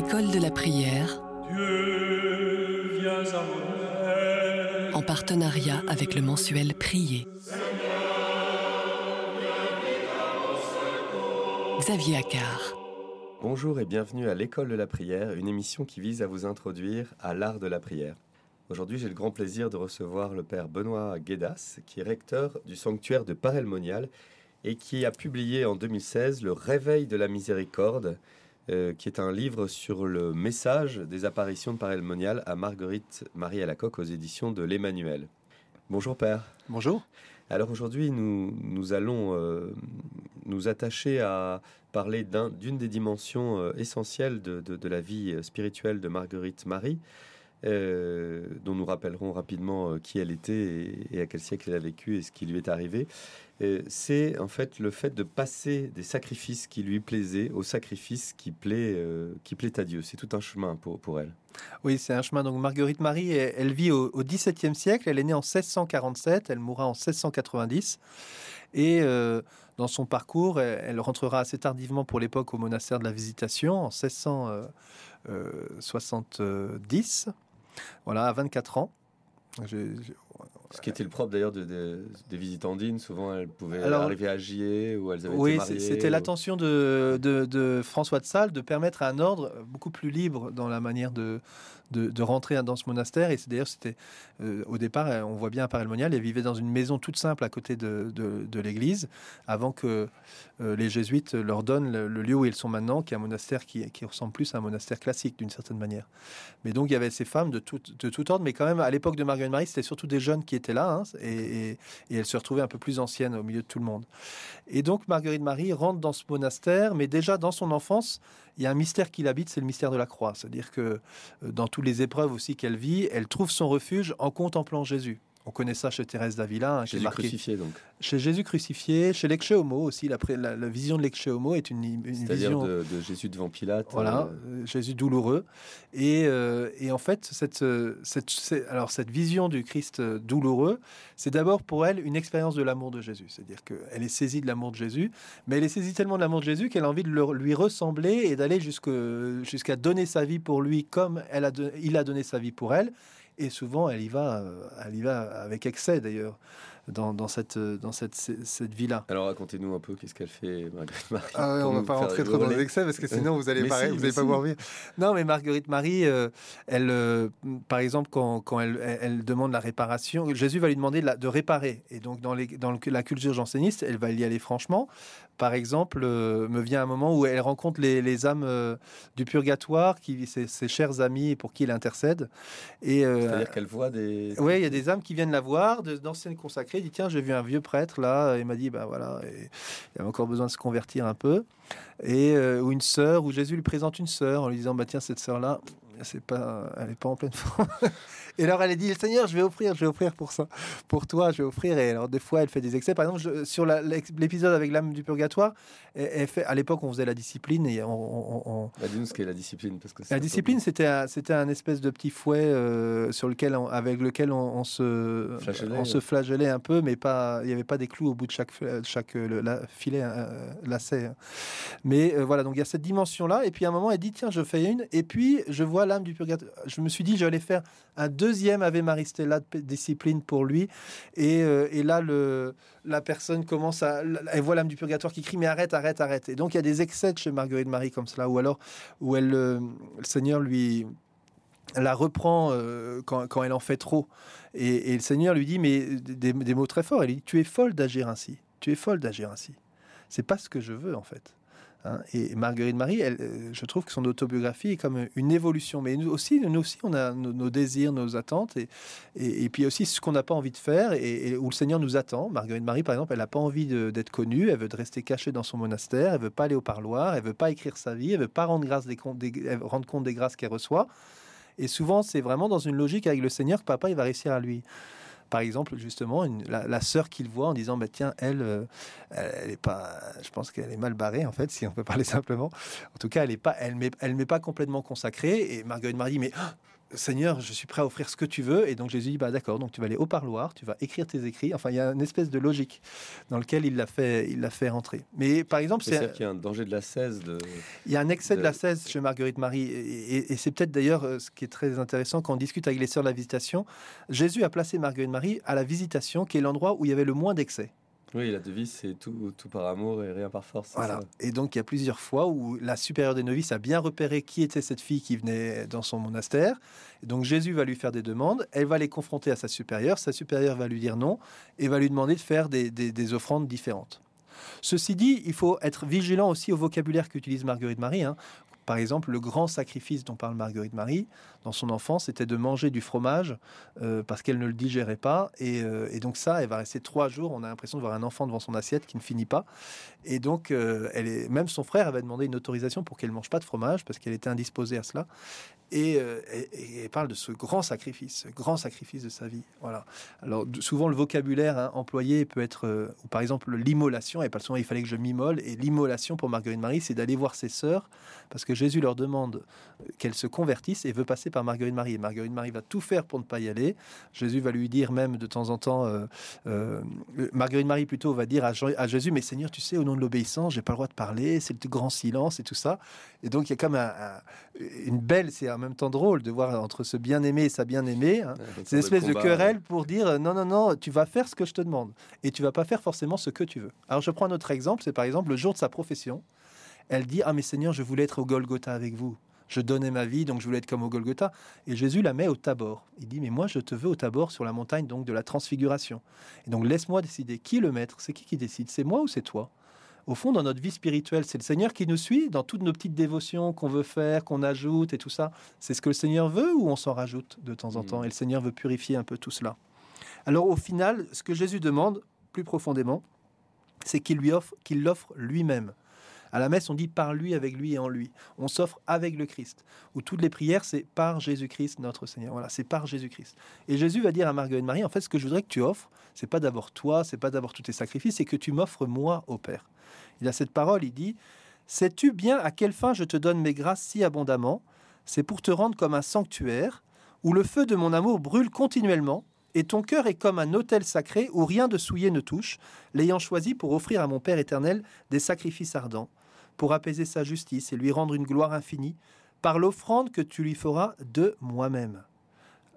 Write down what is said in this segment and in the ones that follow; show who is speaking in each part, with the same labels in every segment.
Speaker 1: L'école de la prière, en partenariat avec le mensuel Prier. Xavier Accard.
Speaker 2: Bonjour et bienvenue à l'école de la prière, une émission qui vise à vous introduire à l'art de la prière. Aujourd'hui, j'ai le grand plaisir de recevoir le père Benoît Guédas, qui est recteur du sanctuaire de Parelmonial et qui a publié en 2016 Le Réveil de la Miséricorde, euh, qui est un livre sur le message des apparitions de Parelmonial à Marguerite Marie Alacoque aux éditions de l'Emmanuel. Bonjour Père.
Speaker 3: Bonjour.
Speaker 2: Alors aujourd'hui, nous, nous allons euh, nous attacher à parler d'une des dimensions euh, essentielles de, de, la vie spirituelle de Marguerite Marie, euh, dont nous rappellerons rapidement euh, qui elle était et, à quel siècle elle a vécu et ce qui lui est arrivé. Euh, c'est en fait le fait de passer des sacrifices qui lui plaisaient aux sacrifices qui plaît, qui plaît à Dieu. C'est tout un chemin pour, pour elle.
Speaker 3: Oui, c'est un chemin. Donc Marguerite Marie, elle, vit au, XVIIe siècle. Elle est née en 1647. Elle mourra en 1690. Et dans son parcours, elle, rentrera assez tardivement pour l'époque au monastère de la Visitation en 1670. Voilà, à 24 ans.
Speaker 2: Ce qui était le propre d'ailleurs de, des visitandines, souvent elles pouvaient arriver à Gier ou elles avaient
Speaker 3: oui,
Speaker 2: été mariées.
Speaker 3: C'était l'intention de, de, François de Sales de permettre un ordre beaucoup plus libre dans la manière de, de, rentrer dans ce monastère. Et c'est d'ailleurs, c'était euh, au départ, on voit bien à Paray-le-Monial, elle vivait dans une maison toute simple à côté de, de l'église, avant que euh, les jésuites leur donnent le, lieu où ils sont maintenant, qui est un monastère qui, qui ressemble plus à un monastère classique d'une certaine manière. Mais donc il y avait ces femmes de tout, de tout ordre, mais quand même à l'époque de Marguerite Marie, c'était surtout des jeunes qui étaient là, hein, et, et, elle se retrouvait un peu plus ancienne au milieu de tout le monde. Et donc Marguerite Marie rentre dans ce monastère, mais déjà dans son enfance, il y a un mystère qui l'habite, c'est le mystère de la croix. C'est-à-dire que euh, dans toutes les épreuves aussi qu'elle vit, elle trouve son refuge en contemplant Jésus. On connaît ça chez Thérèse d'Avila.
Speaker 2: Hein, Jésus crucifié, donc.
Speaker 3: Chez Jésus crucifié, chez l'Ecce Homo aussi. La, la, vision de l'Ecce Homo est une, une
Speaker 2: vision... de, de, Jésus devant Pilate.
Speaker 3: Voilà, euh, Jésus douloureux. Et, euh, et, en fait, cette, cette, alors, cette vision du Christ douloureux, c'est d'abord pour elle une expérience de l'amour de Jésus. C'est-à-dire qu'elle est saisie de l'amour de Jésus, mais elle est saisie tellement de l'amour de Jésus qu'elle a envie de lui ressembler et d'aller jusqu'à donner sa vie pour lui comme elle a il a donné sa vie pour elle. Et souvent, elle y va, euh, elle y va avec excès d'ailleurs dans, cette, dans cette, cette vie-là.
Speaker 2: Alors racontez-nous un peu qu'est-ce qu'elle fait, Marguerite Marie.
Speaker 3: Ah on ne va pas rentrer trop dans les excès parce que sinon vous allez pas, vous allez pas voir bien. Non, mais Marguerite Marie, euh, elle, euh, par exemple, quand, quand elle, elle, demande la réparation, Jésus va lui demander de, la, de réparer. Et donc dans, les, dans la culture janséniste, elle va y aller franchement. Par exemple, euh, me vient un moment où elle rencontre les, les âmes du purgatoire, qui ses, ses, chers amis pour qui elle intercède.
Speaker 2: Et c'est-à-dire qu'elle voit des.
Speaker 3: Oui, il y a des âmes qui viennent la voir, d'anciennes consacrées il dit tiens, j'ai vu un vieux prêtre là, il m'a dit ben voilà, il il avait encore besoin de se convertir un peu, et euh, ou une sœur, où Jésus lui présente une sœur en lui disant bah tiens cette sœur là, c'est pas, elle est pas en pleine forme. et alors elle a dit Seigneur, je vais offrir, je vais offrir pour ça, pour toi, je vais offrir. Et alors des fois elle fait des excès. Par exemple, sur l'épisode avec l'âme du purgatoire, elle, fait, à l'époque on faisait la discipline et on.
Speaker 2: on, bah, Dis-nous ce qu'est la discipline parce que
Speaker 3: la discipline c'était c'était un espèce de petit fouet euh, sur lequel avec lequel on, se on se flagellait un peu, mais pas il n'y avait pas des clous au bout de chaque chaque le, la, filet euh, lacet. Hein. Mais euh, voilà donc il y a cette dimension là et puis à un moment elle dit tiens je fais une et puis je vois l'âme du purgatoire. Je me suis dit, j'allais faire un deuxième Ave Maristella de discipline pour lui. Et, euh, et là, le, la personne commence à. Elle voit l'âme du purgatoire qui crie, mais arrête, arrête, arrête. Et donc, il y a des excès chez Marguerite Marie comme cela, ou alors où elle, euh, le Seigneur lui la reprend euh, quand, quand, elle en fait trop. Et, le Seigneur lui dit, mais des, des mots très forts. Il dit, tu es folle d'agir ainsi. Tu es folle d'agir ainsi. C'est pas ce que je veux, en fait. Hein. et Marguerite Marie, euh, je trouve que son autobiographie est comme une évolution. Mais nous aussi, nous aussi, on a nos, désirs, nos attentes, et, puis aussi ce qu'on n'a pas envie de faire, et, où le Seigneur nous attend. Marguerite Marie, par exemple, elle n'a pas envie d'être connue, elle veut rester cachée dans son monastère, elle veut pas aller au parloir, elle veut pas écrire sa vie, elle veut pas rendre, rendre compte des grâces qu'elle reçoit. Et souvent, c'est vraiment dans une logique avec le Seigneur que papa, il va réussir à lui par exemple, justement, la, sœur qu'il voit en disant, bah, tiens, elle, euh, elle, est pas, je pense qu'elle est mal barrée, en fait, si on peut parler simplement. En tout cas, elle est pas, elle elle pas complètement consacrée. Et Marguerite Marie, mais Seigneur, je suis prêt à offrir ce que tu veux. Et donc Jésus dit, bah d'accord, donc tu vas aller au parloir, tu vas écrire tes écrits. Enfin, il y a une espèce de logique dans lequel il l'a fait, il l'a fait rentrer. Mais par exemple,
Speaker 2: c'est qu'il y a un danger de la cèse. De,
Speaker 3: il y a un excès de, la cèse chez Marguerite Marie, et, c'est peut-être d'ailleurs euh, ce qui est très intéressant quand on discute avec les sœurs de la visitation. Jésus a placé Marguerite Marie à la visitation, qui est l'endroit où il y avait le moins d'excès.
Speaker 2: Oui, la devise, c'est tout, tout par amour et rien par force.
Speaker 3: Voilà. Et donc, il y a plusieurs fois où la supérieure des novices a bien repéré qui était cette fille qui venait dans son monastère. Et donc, Jésus va lui faire des demandes. Elle va les confronter à sa supérieure. Sa supérieure va lui dire non et va lui demander de faire des, des, offrandes différentes. Ceci dit, il faut être vigilant aussi au vocabulaire qu'utilise Marguerite Marie. Hein. Par exemple, le grand sacrifice dont parle Marguerite Marie dans son enfance, c'était de manger du fromage euh, parce qu'elle ne le digérait pas. Euh, et, donc ça, elle va rester trois jours. On a l'impression de voir un enfant devant son assiette qui ne finit pas. Et donc, euh, elle est, même son frère avait demandé une autorisation pour qu'elle mange pas de fromage parce qu'elle était indisposée à cela. Et, elle parle de ce grand sacrifice, ce grand sacrifice de sa vie. Voilà. Alors souvent le vocabulaire hein, employé peut être, ou par exemple l'immolation. Et pas souvent il fallait que je m'immole. Et l'immolation pour Marguerite Marie, c'est d'aller voir ses sœurs, parce que Jésus leur demande qu'elles se convertissent et veut passer par Marguerite Marie. Et Marguerite Marie va tout faire pour ne pas y aller. Jésus va lui dire même de temps en temps, euh, Marguerite Marie plutôt va dire à, à, Jésus, mais Seigneur, tu sais, au nom de l'obéissance, j'ai pas le droit de parler, c'est le grand silence et tout ça. Et donc il y a comme un, une belle, c'est en même temps drôle de voir entre ce bien-aimé et sa bien-aimée, hein, c'est une espèce de, querelle pour dire euh, non, non, non, tu vas faire ce que je te demande et tu vas pas faire forcément ce que tu veux. Alors je prends un autre exemple, c'est par exemple le jour de sa profession. Elle dit Ah, mais Seigneur, je voulais être au Golgotha avec vous. Je donnais ma vie, donc je voulais être comme au Golgotha. Et Jésus la met au Tabor. Il dit Mais moi, je te veux au Tabor sur la montagne donc de la transfiguration. Et donc laisse-moi décider. Qui le maître C'est qui qui décide C'est moi ou c'est toi? Au fond, dans notre vie spirituelle, c'est le Seigneur qui nous suit dans toutes nos petites dévotions qu'on veut faire, qu'on ajoute et tout ça. C'est ce que le Seigneur veut ou on s'en rajoute de temps en temps? Et le Seigneur veut purifier un peu tout cela. Alors au final, ce que Jésus demande plus profondément, c'est qu'il lui offre, qu'il l'offre lui-même. À la messe, on dit par lui, avec lui et en lui. On s'offre avec le Christ. Ou toutes les prières, c'est par Jésus-Christ, notre Seigneur. Voilà, c'est par Jésus-Christ. Et Jésus va dire à Marguerite Marie, en fait, ce que je voudrais que tu offres, c'est pas d'abord toi, c'est pas d'abord tous tes sacrifices, c'est que tu m'offres moi au Père. Il a cette parole, il dit Sais-tu bien à quelle fin je te donne mes grâces si abondamment? C'est pour te rendre comme un sanctuaire où le feu de mon amour brûle continuellement et ton cœur est comme un autel sacré où rien de souillé ne touche, l'ayant choisi pour offrir à mon Père éternel des sacrifices ardents, pour apaiser sa justice et lui rendre une gloire infinie, par l'offrande que tu lui feras de moi-même.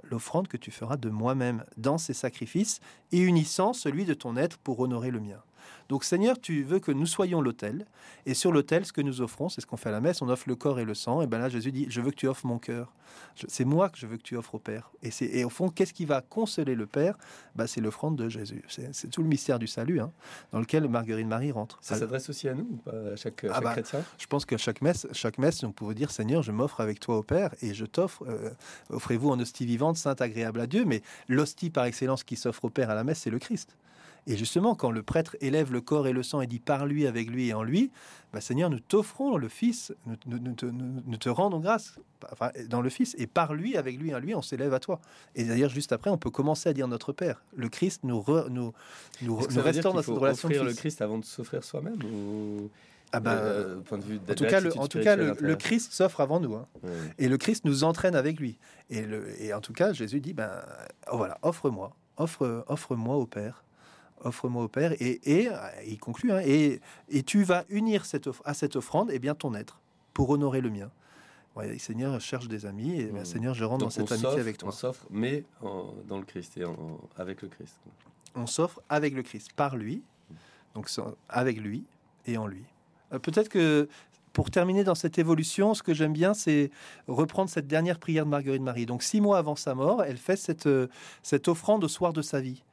Speaker 3: L'offrande que tu feras de moi-même dans ces sacrifices et unissant celui de ton être pour honorer le mien. Donc Seigneur, tu veux que nous soyons l'autel. Et sur l'autel, ce que nous offrons, c'est ce qu'on fait à la messe, on offre le corps et le sang. Et bien là, Jésus dit, je veux que tu offres mon cœur. C'est moi que je veux que tu offres au Père. Et, au fond, qu'est-ce qui va consoler le Père? Ben, C'est l'offrande de Jésus. C'est, tout le mystère du salut hein, dans lequel Marguerite Marie rentre.
Speaker 2: Ça s'adresse aussi à nous, à chaque, ah bah, chrétien?
Speaker 3: Je pense qu'à chaque messe, chaque messe, on peut dire, Seigneur, je m'offre avec toi au Père et je t'offre, euh, offrez-vous en hostie vivante, sainte, agréable à Dieu. Mais l'hostie par excellence qui s'offre au Père à la messe, c'est le Christ. Et justement, quand le prêtre élève le corps et le sang et dit par lui, avec lui et en lui, bah, Seigneur, nous t'offrons le Fils, nous, te, rendons grâce dans le Fils, et par lui, avec lui et en lui, on s'élève à toi. Et d'ailleurs, juste après, on peut commencer à dire notre Père. Le Christ nous, nous, nous,
Speaker 2: restaure dans cette relation. Offrir le Christ avant de s'offrir soi-même ou...
Speaker 3: Ah ben, euh, point de vue en tout cas, le, en tout cas, le, Christ s'offre avant nous, hein. et le Christ nous entraîne avec lui. Et, le, et en tout cas, Jésus dit, ben oh, voilà, offre-moi, offre, offre-moi au Père offre-moi au Père, et, et il conclut, hein, et, et, tu vas unir cette à cette offrande et eh bien ton être pour honorer le mien. Ouais, Seigneur cherche des amis, et bien, mmh. Seigneur, je rentre dans cette amitié avec toi.
Speaker 2: On s'offre, mais dans le Christ et avec le Christ.
Speaker 3: On s'offre avec le Christ, par lui, donc avec lui et en lui. Euh, peut-être que pour terminer dans cette évolution, ce que j'aime bien, c'est reprendre cette dernière prière de Marguerite Marie. Donc six mois avant sa mort, elle fait cette, euh, cette offrande au soir de sa vie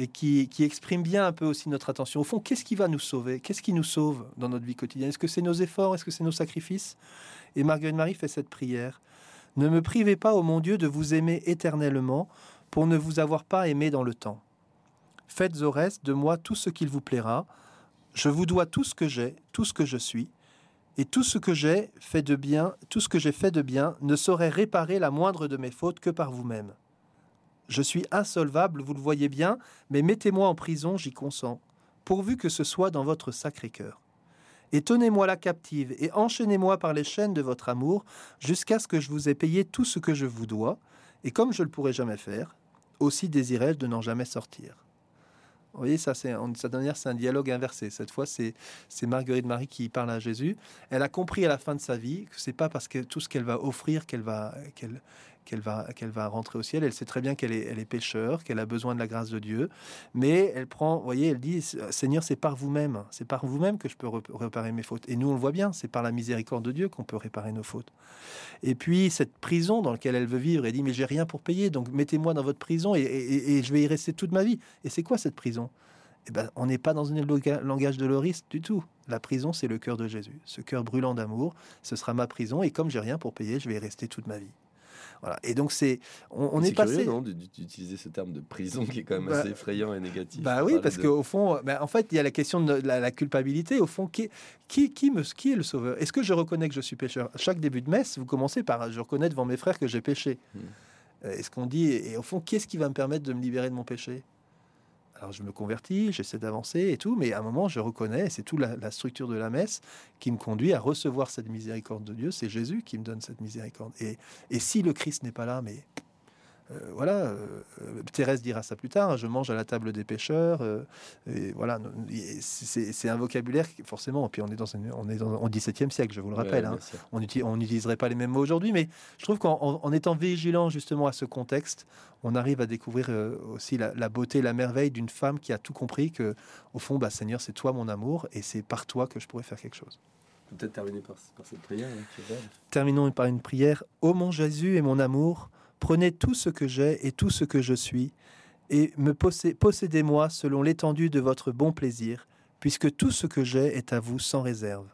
Speaker 3: et qui, exprime bien un peu aussi notre attention. Au fond, qu'est-ce qui va nous sauver? Qu'est-ce qui nous sauve dans notre vie quotidienne? Est-ce que c'est nos efforts? Est-ce que c'est nos sacrifices? Et Marguerite Marie fait cette prière. Ne me privez pas, ô mon Dieu, de vous aimer éternellement pour ne vous avoir pas aimé dans le temps. Faites au reste de moi tout ce qu'il vous plaira. Je vous dois tout ce que j'ai, tout ce que je suis. Et tout ce que j'ai fait de bien, tout ce que j'ai fait de bien, ne saurait réparer la moindre de mes fautes que par vous-même. Je suis insolvable, vous le voyez bien, mais mettez-moi en prison, j'y consens, pourvu que ce soit dans votre sacré cœur. Et tenez-moi la captive, et enchaînez-moi par les chaînes de votre amour, jusqu'à ce que je vous ai payé tout ce que je vous dois. Et comme je ne le pourrai jamais faire, aussi désirais-je de n'en jamais sortir. Vous voyez, ça, c'est, cette dernière, c'est un dialogue inversé. Cette fois, c'est, c'est Marguerite Marie qui parle à Jésus. Elle a compris à la fin de sa vie que c'est pas parce que tout ce qu'elle va offrir qu'elle va, qu'elle, qu'elle va, qu'elle va rentrer au ciel. Elle sait très bien qu'elle est, pécheur, qu'elle a besoin de la grâce de Dieu. Mais elle prend, vous voyez, elle dit Seigneur, c'est par vous-même, c'est par vous-même que je peux réparer mes fautes. Et nous, on le voit bien, c'est par la miséricorde de Dieu qu'on peut réparer nos fautes. Et puis, cette prison dans laquelle elle veut vivre, elle dit Mais j'ai rien pour payer, donc mettez-moi dans votre prison et, je vais y rester toute ma vie. Et c'est quoi cette prison? Eh ben, on n'est pas dans un langage de l'oriste du tout. La prison, c'est le cœur de Jésus. Ce cœur brûlant d'amour, ce sera ma prison. Et comme j'ai rien pour payer, je vais y rester toute ma vie. Et donc c'est, on, est, passé.
Speaker 2: d'utiliser ce terme de prison qui est quand même bah, assez effrayant et négatif.
Speaker 3: Bah oui, parce qu'au fond, bah, en fait, il y a la question de la, culpabilité. Au fond, qui, qui, qui, me, qui est le sauveur? Est-ce que je reconnais que je suis pécheur? Chaque début de messe, vous commencez par je reconnais devant mes frères que j'ai péché. Hmm. Euh, est-ce qu'on dit et au fond, qu'est-ce qui va me permettre de me libérer de mon péché? Alors je me convertis, j'essaie d'avancer et tout, mais à un moment je reconnais, c'est toute la, structure de la messe qui me conduit à recevoir cette miséricorde de Dieu. C'est Jésus qui me donne cette miséricorde. Et, si le Christ n'est pas là, mais voilà, euh, euh, Thérèse dira ça plus tard. Hein, je mange à la table des pêcheurs. et voilà, c'est un vocabulaire forcément. Puis on est dans on est dans, au XVIIe siècle, je vous le rappelle. Hein. on n'utiliserait pas les mêmes mots aujourd'hui, mais je trouve qu'en étant vigilant justement à ce contexte, on arrive à découvrir aussi la, beauté, la merveille d'une femme qui a tout compris que, au fond, bah, Seigneur, c'est toi mon amour, et c'est par toi que je pourrais faire quelque chose.
Speaker 2: Peut-être terminer par, cette prière. Hein,
Speaker 3: Terminons par une prière. Ô mon Jésus et mon amour, Prenez tout ce que j'ai et tout ce que je suis, et me possédez-moi selon l'étendue de votre bon plaisir, puisque tout ce que j'ai est à vous sans réserve.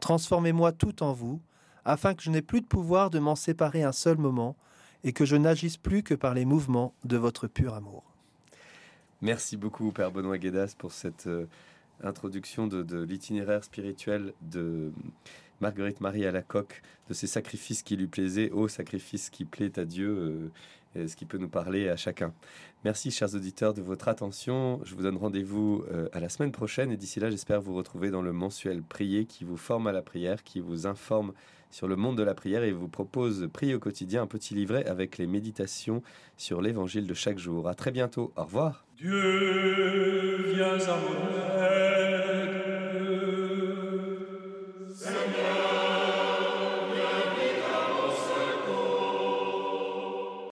Speaker 3: Transformez-moi tout en vous, afin que je n'ai plus de pouvoir de m'en séparer un seul moment, et que je n'agisse plus que par les mouvements de votre pur amour.
Speaker 2: Merci beaucoup, Père Benoît Guédas, pour cette euh, introduction de l'itinéraire spirituel de Marguerite Marie à la coque, de ces sacrifices qui lui plaisaient, au sacrifice qui plaît à Dieu, euh, ce qui peut nous parler à chacun. Merci, chers auditeurs, de votre attention. Je vous donne rendez-vous euh, à la semaine prochaine et d'ici là, j'espère vous retrouver dans le mensuel Prier qui vous forme à la prière, qui vous informe sur le monde de la prière et vous propose Prier au quotidien, un petit livret avec les méditations sur l'évangile de chaque jour. À très bientôt. Au revoir. Dieu, viens à